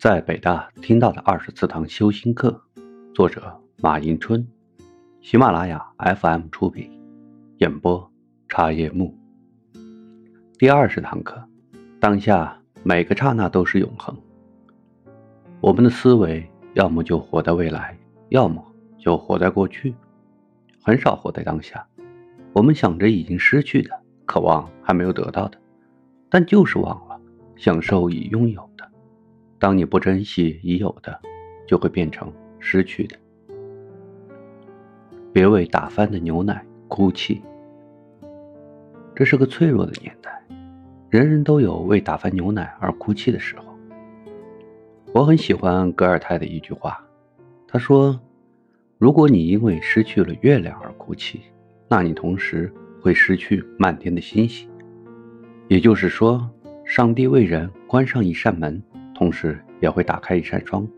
在北大听到的二十四堂修心课，作者马迎春，喜马拉雅 FM 出品，演播茶叶木。第二十堂课，当下每个刹那都是永恒。我们的思维要么就活在未来，要么就活在过去，很少活在当下。我们想着已经失去的，渴望还没有得到的，但就是忘了享受已拥有。当你不珍惜已有的，就会变成失去的。别为打翻的牛奶哭泣。这是个脆弱的年代，人人都有为打翻牛奶而哭泣的时候。我很喜欢格尔泰的一句话，他说：“如果你因为失去了月亮而哭泣，那你同时会失去漫天的星星。”也就是说，上帝为人关上一扇门。同时也会打开一扇窗，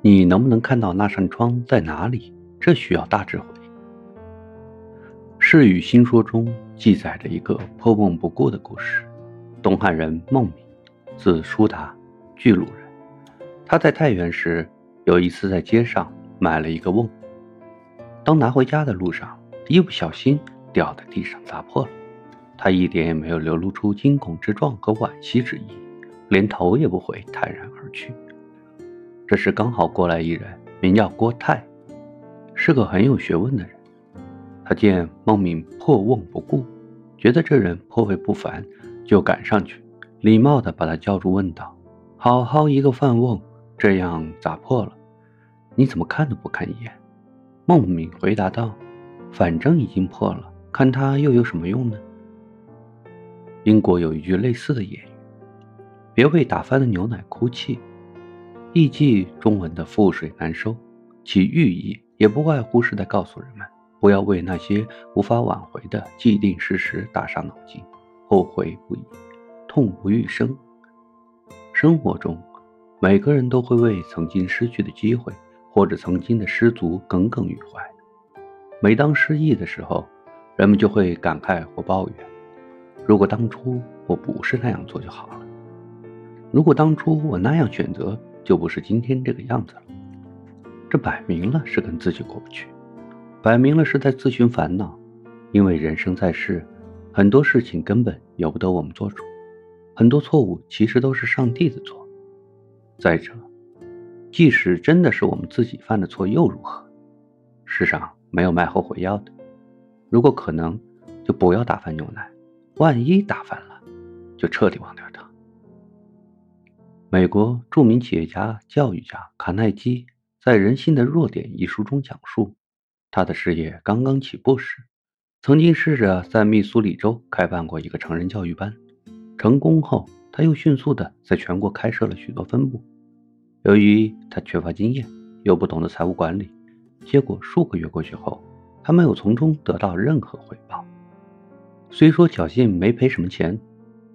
你能不能看到那扇窗在哪里？这需要大智慧。《世语新说》中记载着一个破瓮不顾的故事。东汉人孟敏，字叔达，巨鹿人。他在太原时，有一次在街上买了一个瓮，当拿回家的路上，一不小心掉在地上砸破了。他一点也没有流露出惊恐之状和惋惜之意。连头也不回，泰然而去。这时刚好过来一人，名叫郭泰，是个很有学问的人。他见孟敏破瓮不顾，觉得这人颇为不凡，就赶上去，礼貌地把他叫住，问道：“好好一个饭瓮，这样砸破了？你怎么看都不看一眼？”孟敏回答道：“反正已经破了，看它又有什么用呢？”英国有一句类似的谚语。别为打翻的牛奶哭泣，意记中文的覆水难收，其寓意也不外乎是在告诉人们，不要为那些无法挽回的既定事实打伤脑筋，后悔不已，痛不欲生。生活中，每个人都会为曾经失去的机会或者曾经的失足耿耿于怀。每当失意的时候，人们就会感慨或抱怨：如果当初我不是那样做就好了。如果当初我那样选择，就不是今天这个样子了。这摆明了是跟自己过不去，摆明了是在自寻烦恼。因为人生在世，很多事情根本由不得我们做主，很多错误其实都是上帝的错。再者，即使真的是我们自己犯的错，又如何？世上没有卖后悔药的。如果可能，就不要打翻牛奶。万一打翻了，就彻底忘掉。美国著名企业家、教育家卡耐基在《人性的弱点》一书中讲述，他的事业刚刚起步时，曾经试着在密苏里州开办过一个成人教育班。成功后，他又迅速的在全国开设了许多分部。由于他缺乏经验，又不懂得财务管理，结果数个月过去后，他没有从中得到任何回报。虽说侥幸没赔什么钱，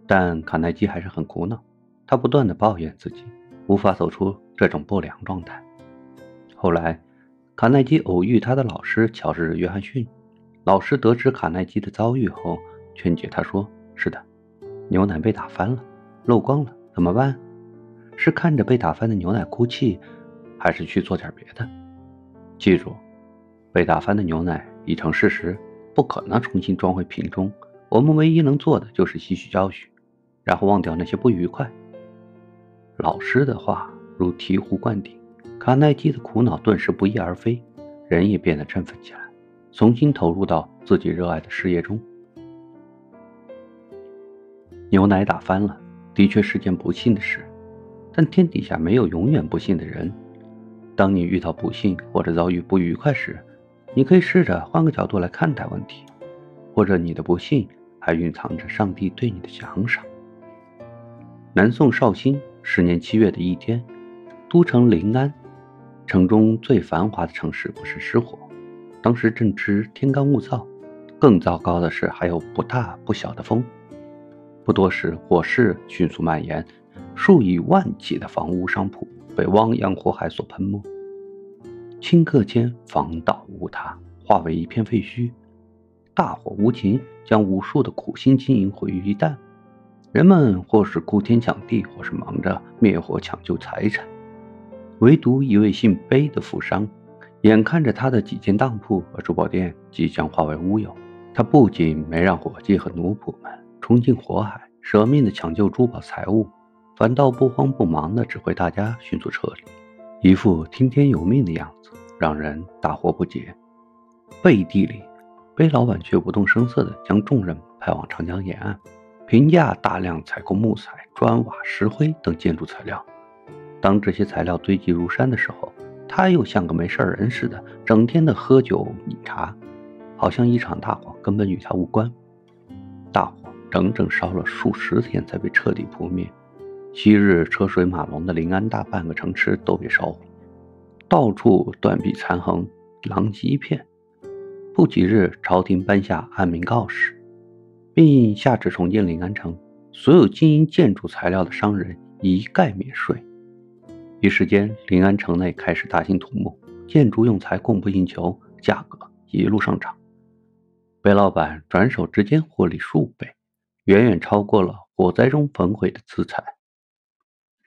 但卡耐基还是很苦恼。他不断的抱怨自己无法走出这种不良状态。后来，卡耐基偶遇他的老师乔治·约翰逊。老师得知卡耐基的遭遇后，劝解他说：“是的，牛奶被打翻了，漏光了，怎么办？是看着被打翻的牛奶哭泣，还是去做点别的？记住，被打翻的牛奶已成事实，不可能重新装回瓶中。我们唯一能做的就是吸取教训，然后忘掉那些不愉快。”老师的话如醍醐灌顶，卡耐基的苦恼顿时不翼而飞，人也变得振奋起来，重新投入到自己热爱的事业中。牛奶打翻了，的确是件不幸的事，但天底下没有永远不幸的人。当你遇到不幸或者遭遇不愉快时，你可以试着换个角度来看待问题，或者你的不幸还蕴藏着上帝对你的奖赏。南宋绍兴。十年七月的一天，都城临安，城中最繁华的城市不慎失火。当时正值天干物燥，更糟糕的是还有不大不小的风。不多时，火势迅速蔓延，数以万计的房屋商铺被汪洋火海所喷没，顷刻间房倒屋塌，化为一片废墟。大火无情，将无数的苦心经营毁于一旦。人们或是哭天抢地，或是忙着灭火抢救财产。唯独一位姓贝的富商，眼看着他的几间当铺和珠宝店即将化为乌有，他不仅没让伙计和奴仆们冲进火海，舍命的抢救珠宝财物，反倒不慌不忙的指挥大家迅速撤离，一副听天由命的样子，让人大惑不解。背地里，贝老板却不动声色地将众人派往长江沿岸，平价大量采购木材、砖瓦、石灰等建筑材料。当这些材料堆积如山的时候，他又像个没事人似的，整天的喝酒饮茶，好像一场大火根本与他无关。大火整整烧了数十天才被彻底扑灭，昔日车水马龙的临安大半个城池都被烧毁，到处断壁残垣，狼藉一片。不几日，朝廷颁下安民告示，并下旨重建临安城，所有经营建筑材料的商人一概免税。一时间，临安城内开始大兴土木，建筑用材供不应求，价格一路上涨。贝老板转手之间获利数倍，远远超过了火灾中焚毁的资产。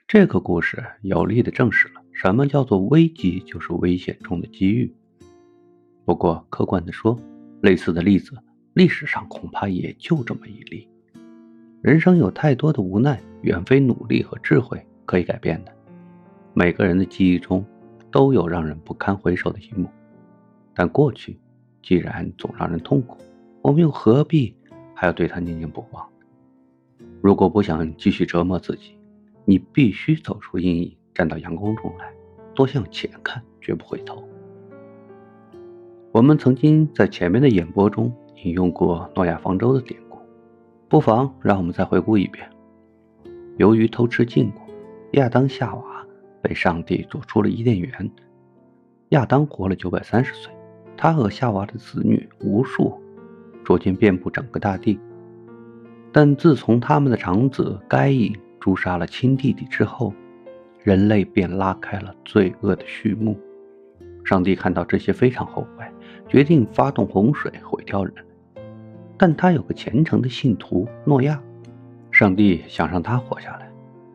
这个故事有力地证实了什么叫做危机就是危险中的机遇。不过，客观地说，类似的例子历史上恐怕也就这么一例。人生有太多的无奈，远非努力和智慧可以改变的。每个人的记忆中都有让人不堪回首的一幕，但过去既然总让人痛苦，我们又何必还要对他念念不忘？如果不想继续折磨自己，你必须走出阴影，站到阳光中来，多向前看，绝不回头。我们曾经在前面的演播中引用过诺亚方舟的典故，不妨让我们再回顾一遍。由于偷吃禁果，亚当夏娃。被上帝做出了伊甸园，亚当活了九百三十岁，他和夏娃的子女无数，逐渐遍布整个大地。但自从他们的长子该隐诛杀了亲弟弟之后，人类便拉开了罪恶的序幕。上帝看到这些非常后悔，决定发动洪水毁掉人。但他有个虔诚的信徒诺亚，上帝想让他活下来，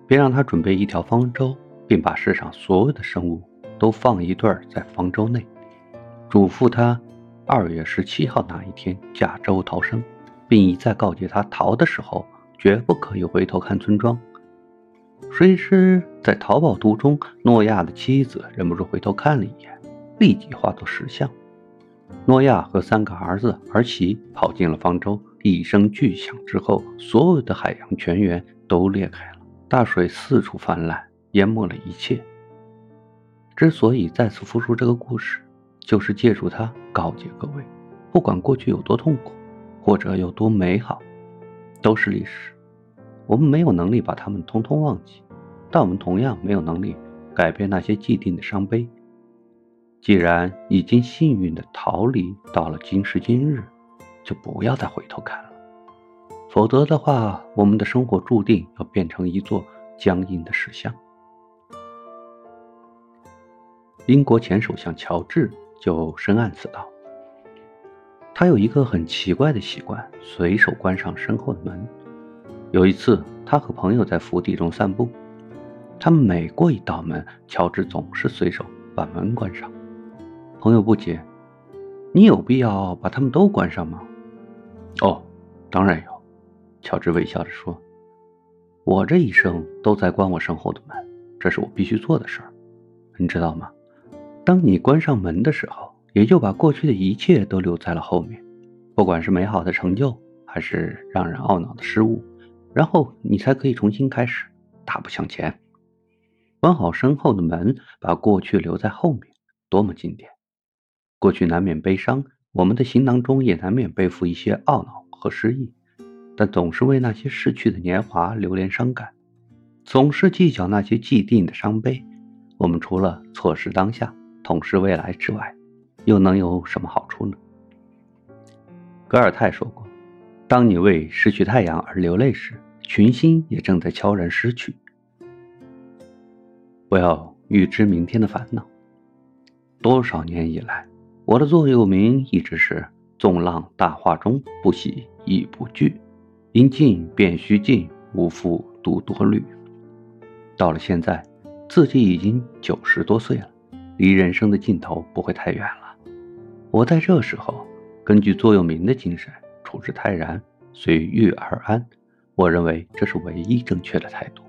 便让他准备一条方舟。并把世上所有的生物都放一对在方舟内，嘱咐他二月十七号那一天驾舟逃生，并一再告诫他逃的时候绝不可以回头看村庄。谁知在逃跑途中，诺亚的妻子忍不住回头看了一眼，立即化作石像。诺亚和三个儿子儿媳跑进了方舟，一声巨响之后，所有的海洋泉源都裂开了，大水四处泛滥。淹没了一切。之所以再次复述这个故事，就是借助它告诫各位：不管过去有多痛苦，或者有多美好，都是历史。我们没有能力把它们通通忘记，但我们同样没有能力改变那些既定的伤悲。既然已经幸运的逃离到了今时今日，就不要再回头看了。否则的话，我们的生活注定要变成一座僵硬的石像。英国前首相乔治就深谙此道。他有一个很奇怪的习惯，随手关上身后的门。有一次，他和朋友在府邸中散步，他每过一道门，乔治总是随手把门关上。朋友不解：“你有必要把他们都关上吗？”“哦，当然有。”乔治微笑着说，“我这一生都在关我身后的门，这是我必须做的事儿，你知道吗？”当你关上门的时候，也就把过去的一切都留在了后面，不管是美好的成就，还是让人懊恼的失误，然后你才可以重新开始，大步向前。关好身后的门，把过去留在后面，多么经典！过去难免悲伤，我们的行囊中也难免背负一些懊恼和失意，但总是为那些逝去的年华流连伤感，总是计较那些既定的伤悲。我们除了错失当下。痛失未来之外，又能有什么好处呢？格尔泰说过：“当你为失去太阳而流泪时，群星也正在悄然失去。”不要预知明天的烦恼。多少年以来，我的座右铭一直是“纵浪大化中，不喜亦不惧，因静便须静，无复独多虑。到了现在，自己已经九十多岁了，离人生的尽头不会太远了。我在这时候，根据座右铭的精神，处之泰然，随遇而安。我认为这是唯一正确的态度。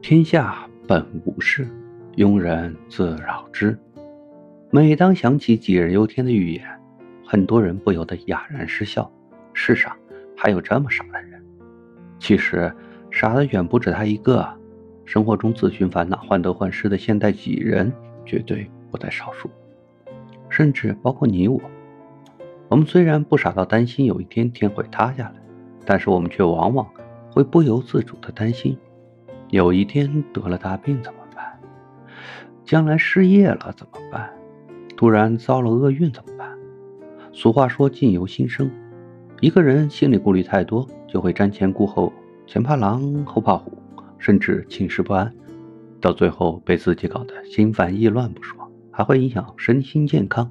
天下本无事，庸人自扰之。每当想起杞人忧天的预言，很多人不由得哑然失笑。世上还有这么傻的人？其实傻的远不止他一个。生活中自寻烦恼、患得患失的现代杞人绝对不在少数，甚至包括你我。我们虽然不傻到担心有一天天会塌下来，但是我们却往往会不由自主的担心：有一天得了大病怎么办？将来失业了怎么办？不然遭了厄运怎么办？俗话说“境由心生”。一个人心里顾虑太多，就会瞻前顾后，前怕狼后怕虎，甚至寝食不安，到最后被自己搞得心烦意乱不说，还会影响身心健康。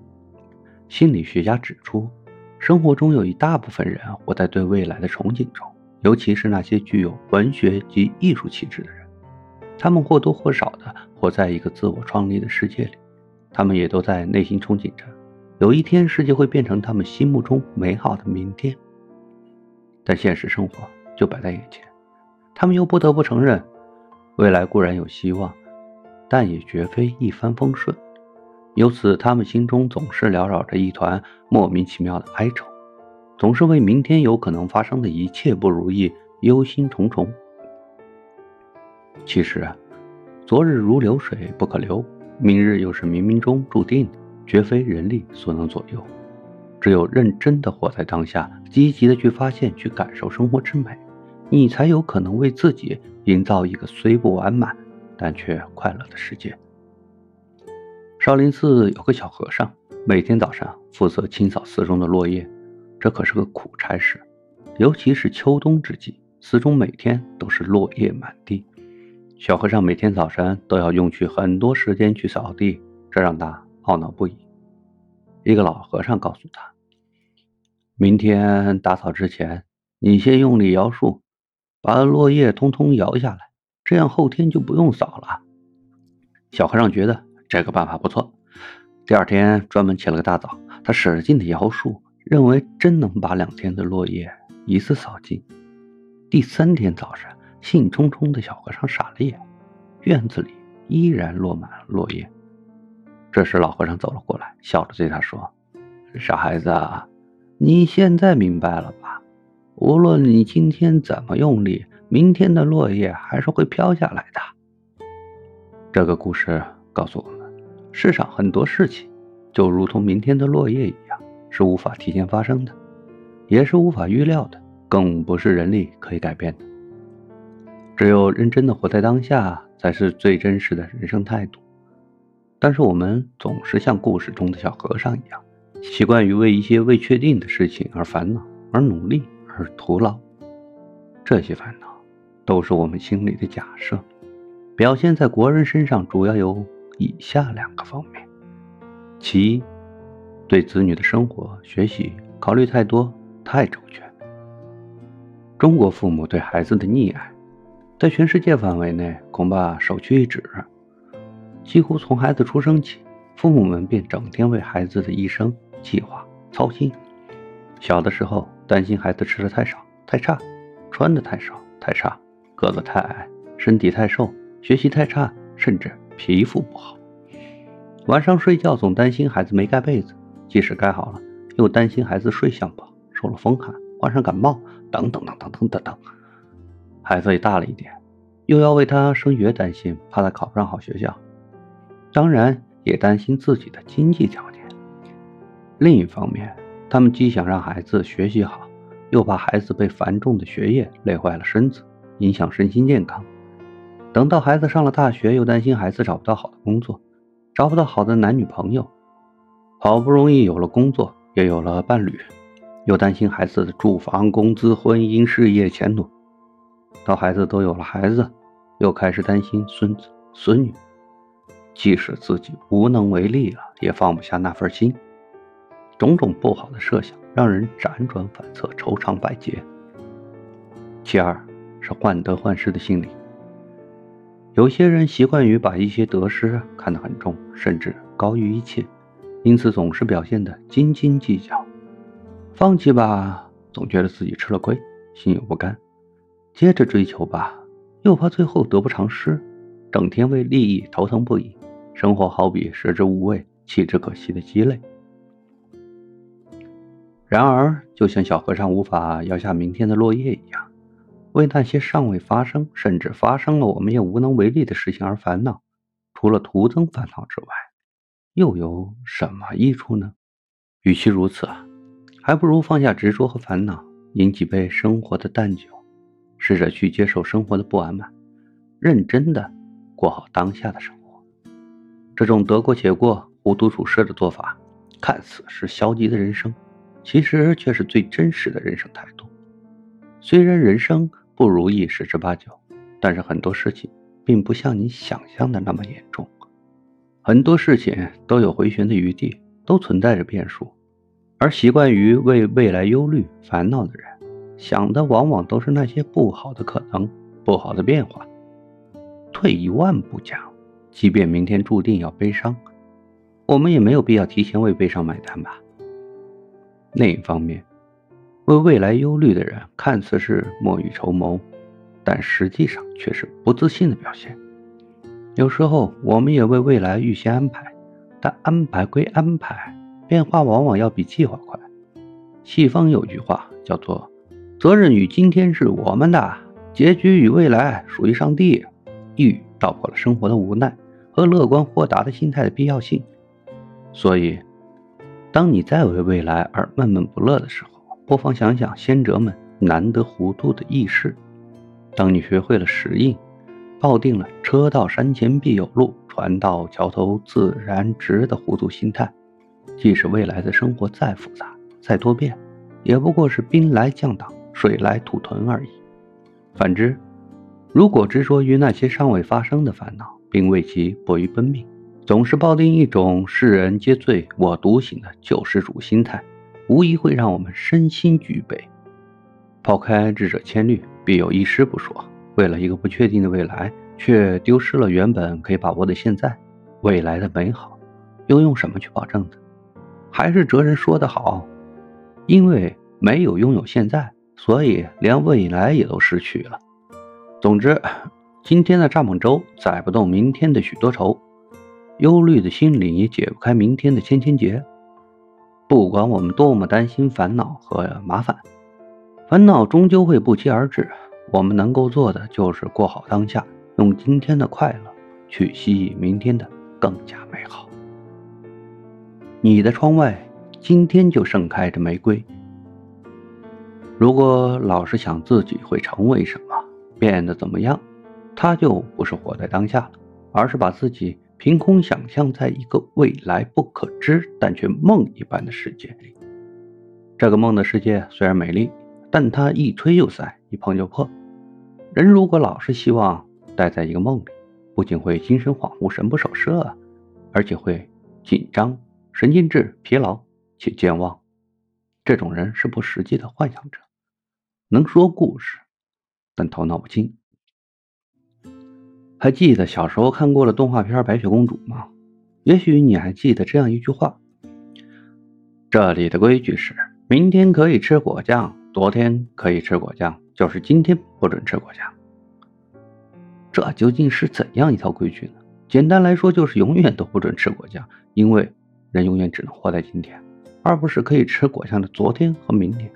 心理学家指出，生活中有一大部分人活在对未来的憧憬中，尤其是那些具有文学及艺术气质的人，他们或多或少的活在一个自我创立的世界里，他们也都在内心憧憬着。有一天，世界会变成他们心目中美好的明天。但现实生活就摆在眼前，他们又不得不承认，未来固然有希望，但也绝非一帆风顺。由此，他们心中总是缭绕着一团莫名其妙的哀愁，总是为明天有可能发生的一切不如意忧心忡忡。其实啊，昨日如流水不可留，明日又是冥冥中注定。绝非人力所能左右，只有认真的活在当下，积极的去发现、去感受生活之美，你才有可能为自己营造一个虽不完满，但却快乐的世界。少林寺有个小和尚，每天早上负责清扫寺中的落叶，这可是个苦差事，尤其是秋冬之际，寺中每天都是落叶满地。小和尚每天早晨都要用去很多时间去扫地，这让他。懊恼不已。一个老和尚告诉他：“明天打扫之前，你先用力摇树，把落叶通通摇下来，这样后天就不用扫了。”小和尚觉得这个办法不错。第二天专门起了个大早，他使劲的摇树，认为真能把两天的落叶一次扫尽。第三天早上，兴冲冲的小和尚傻了眼，院子里依然落满了落叶。这时，老和尚走了过来，笑着对他说：“傻孩子，你现在明白了吧？无论你今天怎么用力，明天的落叶还是会飘下来的。”这个故事告诉我们，世上很多事情就如同明天的落叶一样，是无法提前发生的，也是无法预料的，更不是人力可以改变的。只有认真的活在当下，才是最真实的人生态度。但是我们总是像故事中的小和尚一样，习惯于为一些未确定的事情而烦恼，而努力，而徒劳。这些烦恼都是我们心里的假设，表现在国人身上主要有以下两个方面：其一，对子女的生活、学习考虑太多、太周全。中国父母对孩子的溺爱，在全世界范围内恐怕首屈一指。几乎从孩子出生起，父母们便整天为孩子的一生计划操心。小的时候，担心孩子吃的太少太差，穿的太少太差，个子太矮，身体太瘦，学习太差，甚至皮肤不好。晚上睡觉总担心孩子没盖被子，即使盖好了，又担心孩子睡相不好，受了风寒，患上感冒，等等等等等等。孩子也大了一点，又要为他升学担心，怕他考不上好学校。当然也担心自己的经济条件。另一方面，他们既想让孩子学习好，又怕孩子被繁重的学业累坏了身子，影响身心健康。等到孩子上了大学，又担心孩子找不到好的工作，找不到好的男女朋友。好不容易有了工作，也有了伴侣，又担心孩子的住房、工资、婚姻、事业前途。到孩子都有了孩子，又开始担心孙子孙女。即使自己无能为力了，也放不下那份心。种种不好的设想让人辗转反侧，愁肠百结。其二，是患得患失的心理。有些人习惯于把一些得失看得很重，甚至高于一切，因此总是表现得斤斤计较。放弃吧，总觉得自己吃了亏，心有不甘；接着追求吧，又怕最后得不偿失，整天为利益头疼不已。生活好比食之无味，弃之可惜的鸡肋。然而，就像小和尚无法摇下明天的落叶一样。为那些尚未发生，甚至发生了我们也无能为力的事情而烦恼，除了徒增烦恼之外，又有什么益处呢？与其如此啊，还不如放下执着和烦恼，饮几杯生活的淡酒，试着去接受生活的不完满，认真的过好当下的生活。这种得过且过、糊涂处事的做法，看似是消极的人生，其实却是最真实的人生态度。虽然人生，不如意十之八九，但是很多事情并不像你想象的那么严重，很多事情都有回旋的余地，都存在着变数。而习惯于为未来忧虑烦恼的人，想的往往都是那些不好的可能、不好的变化。退一万步讲，即便明天注定要悲伤，我们也没有必要提前为悲伤买单吧。另一方面，为未来忧虑的人，看似是莫雨绸缪，但实际上却是不自信的表现。有时候，我们也为未来预先安排，但安排归安排，变化往往要比计划快。西方有句话叫做“责任与今天是我们的，结局与未来属于上帝”，一语道破了生活的无奈和乐观豁达的心态的必要性。所以，当你再为未来而闷闷不乐的时候，不妨想想先哲们难得糊涂的轶事。当你学会了适应，抱定了“车到山前必有路，船到桥头自然直”的糊涂心态，即使未来的生活再复杂、再多变，也不过是兵来将挡、水来土屯而已。反之，如果执着于那些尚未发生的烦恼，并为其迫于奔命，总是抱定一种“世人皆醉我独醒”的救世主心态。无疑会让我们身心俱备。抛开智者千虑，必有一失不说。为了一个不确定的未来，却丢失了原本可以把握的现在，未来的美好，又用什么去保证呢？还是哲人说的好：因为没有拥有现在，所以连未来也都失去了。总之，今天的蚱蜢舟载不动明天的许多愁，忧虑的心灵也解不开明天的千千结。不管我们多么担心烦恼和麻烦，烦恼终究会不期而至。我们能够做的就是过好当下，用今天的快乐去吸引明天的更加美好。你的窗外今天就盛开着玫瑰。如果老是想自己会成为什么，变得怎么样，他就不是活在当下了，而是把自己。凭空想象，在一个未来不可知但却梦一般的世界里，这个梦的世界虽然美丽，但它一吹又散，一碰就破。人如果老是希望待在一个梦里，不仅会精神恍惚、神不守舍，而且会紧张、神经质、疲劳且健忘。这种人是不实际的幻想者，能说故事，但头脑不清。还记得小时候看过的动画片《白雪公主》吗？也许你还记得这样一句话：这里的规矩是，明天可以吃果酱，昨天可以吃果酱，就是今天不准吃果酱。这究竟是怎样一套规矩呢？简单来说，就是永远都不准吃果酱，因为人永远只能活在今天，而不是可以吃果酱的昨天和明天。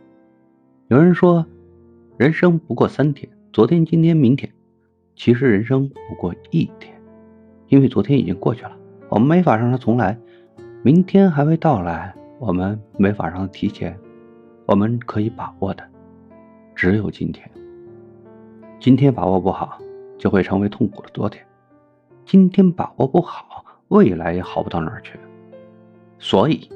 有人说，人生不过三天：昨天、今天、明天。其实人生不过一天，因为昨天已经过去了，我们没法让它重来；明天还未到来，我们没法让它提前。我们可以把握的只有今天。今天把握不好，就会成为痛苦的昨天；今天把握不好，未来也好不到哪儿去。所以，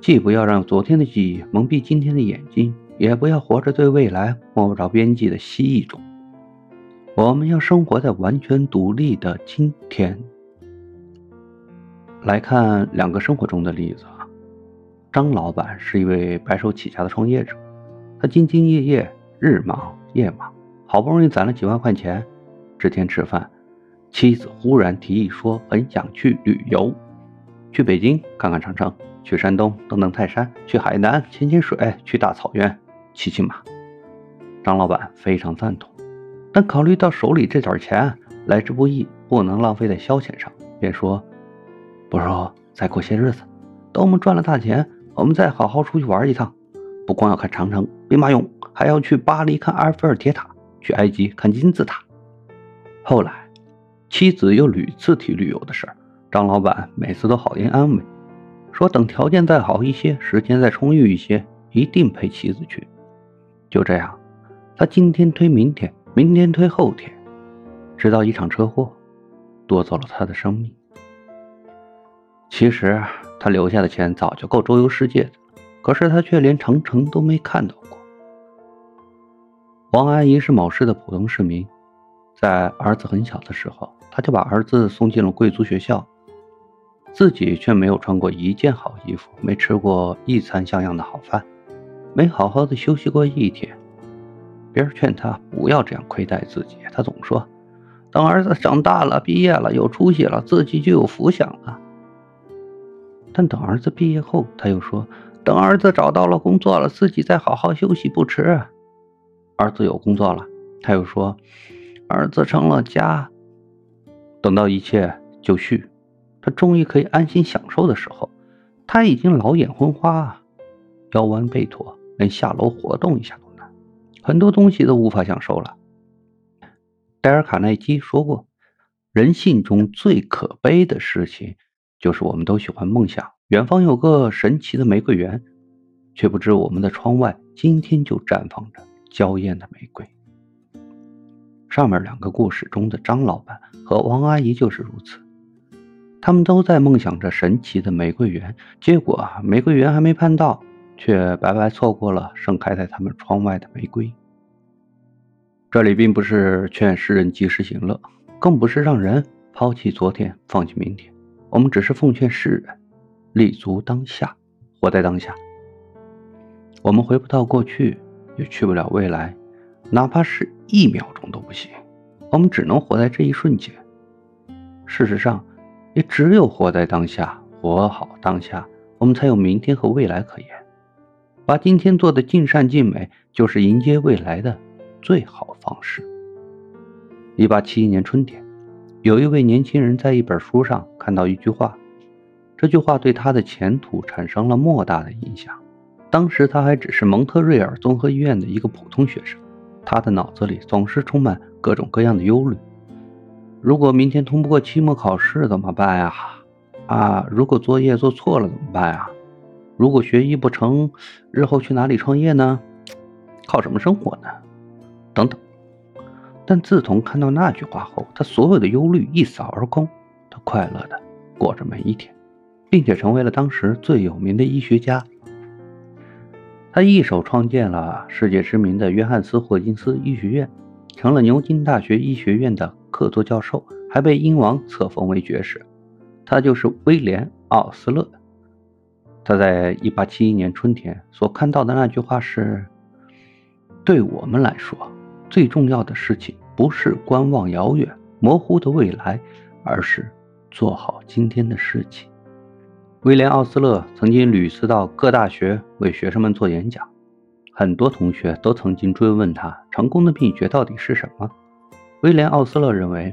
既不要让昨天的记忆蒙蔽今天的眼睛，也不要活着对未来摸不着边际的蜥蜴中。我们要生活在完全独立的今天。来看两个生活中的例子啊，张老板是一位白手起家的创业者，他兢兢业业，日忙夜忙，好不容易攒了几万块钱，这天吃饭，妻子忽然提议说很想去旅游，去北京看看长城，去山东登登泰山，去海南潜潜水，去大草原骑骑马。张老板非常赞同，但考虑到手里这点钱来之不易，不能浪费在消遣上，便说：“不如再过些日子，等我们赚了大钱，我们再好好出去玩一趟。不光要看长城、兵马俑，还要去巴黎看埃菲尔铁塔。”去埃及看金字塔。后来，妻子又屡次提旅游的事儿，张老板每次都好言安慰，说等条件再好一些，时间再充裕一些，一定陪妻子去。就这样，他今天推明天，明天推后天，直到一场车祸夺走了他的生命。其实他留下的钱早就够周游世界的，可是他却连长城都没看到过。王阿姨是某市的普通市民，在儿子很小的时候，她就把儿子送进了贵族学校，自己却没有穿过一件好衣服，没吃过一餐像样的好饭，没好好的休息过一天。别人劝他不要这样亏待自己，他总说：“等儿子长大了，毕业了，有出息了，自己就有福享了。”但等儿子毕业后，他又说：“等儿子找到了工作了，自己再好好休息不迟。”儿子有工作了，他又说：“儿子成了家。”等到一切就绪，他终于可以安心享受的时候，他已经老眼昏花啊，腰弯背驼，连下楼活动一下都难，很多东西都无法享受了。戴尔·卡耐基说过：“人性中最可悲的事情，就是我们都喜欢梦想远方有个神奇的玫瑰园，却不知我们的窗外今天就绽放着。”娇艳的玫瑰。上面两个故事中的张老板和王阿姨就是如此，他们都在梦想着神奇的玫瑰园，结果玫瑰园还没盼到，却白白错过了盛开在他们窗外的玫瑰。这里并不是劝世人及时行乐，更不是让人抛弃昨天放弃明天，我们只是奉劝世人立足当下，活在当下。我们回不到过去。也去不了未来，哪怕是一秒钟都不行。我们只能活在这一瞬间。事实上，也只有活在当下，活好当下，我们才有明天和未来可言。把今天做的尽善尽美，就是迎接未来的最好方式。一八七一年春天，有一位年轻人在一本书上看到一句话，这句话对他的前途产生了莫大的影响。当时他还只是蒙特瑞尔综合医院的一个普通学生，他的脑子里总是充满各种各样的忧虑。如果明天通不过期末考试怎么办呀？啊，如果作业做错了怎么办呀？如果学医不成，日后去哪里创业呢？靠什么生活呢？等等。但自从看到那句话后，他所有的忧虑一扫而空，他快乐的过着每一天，并且成为了当时最有名的医学家。他一手创建了世界知名的约翰斯霍金斯医学院，成了牛津大学医学院的客座教授，还被英王册封为爵士。他就是威廉·奥斯勒。他在1871年春天所看到的那句话是：“对我们来说，最重要的事情不是观望遥远模糊的未来，而是做好今天的事情。”威廉·奥斯勒曾经屡次到各大学为学生们做演讲，很多同学都曾经追问他成功的秘诀到底是什么。威廉·奥斯勒认为，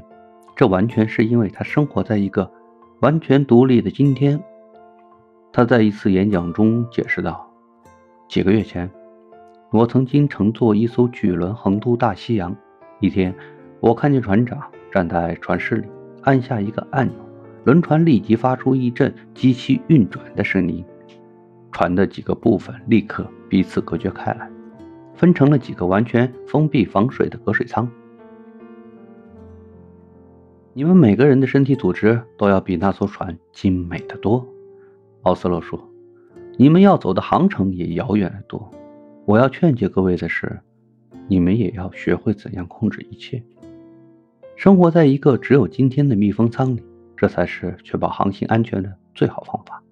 这完全是因为他生活在一个完全独立的今天。他在一次演讲中解释道：“几个月前，我曾经乘坐一艘巨轮横渡大西洋。一天，我看见船长站在船室里，按下一个按钮。”轮船立即发出一阵机器运转的声音，船的几个部分立刻彼此隔绝开来，分成了几个完全封闭防水的隔水舱。你们每个人的身体组织都要比那艘船精美的多，奥斯洛说。你们要走的航程也遥远得多。我要劝诫各位的是，你们也要学会怎样控制一切，生活在一个只有今天的密封舱里。这才是确保航行安全的最好方法。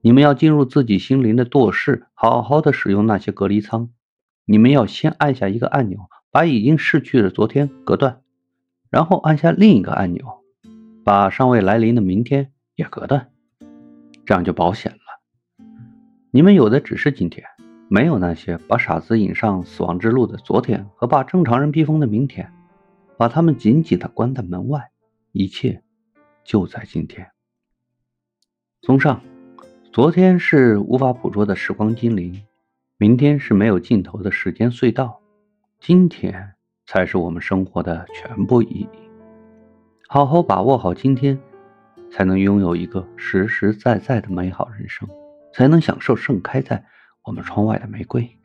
你们要进入自己心灵的堕室，好好的使用那些隔离舱。你们要先按下一个按钮，把已经逝去的昨天隔断，然后按下另一个按钮，把尚未来临的明天也隔断，这样就保险了。你们有的只是今天，没有那些把傻子引上死亡之路的昨天和把正常人逼疯的明天，把他们紧紧的关在门外，一切就在今天。综上，昨天是无法捕捉的时光精灵，明天是没有尽头的时间隧道。今天才是我们生活的全部意义。好好把握好今天，才能拥有一个实实在在的美好人生，才能享受盛开在我们窗外的玫瑰。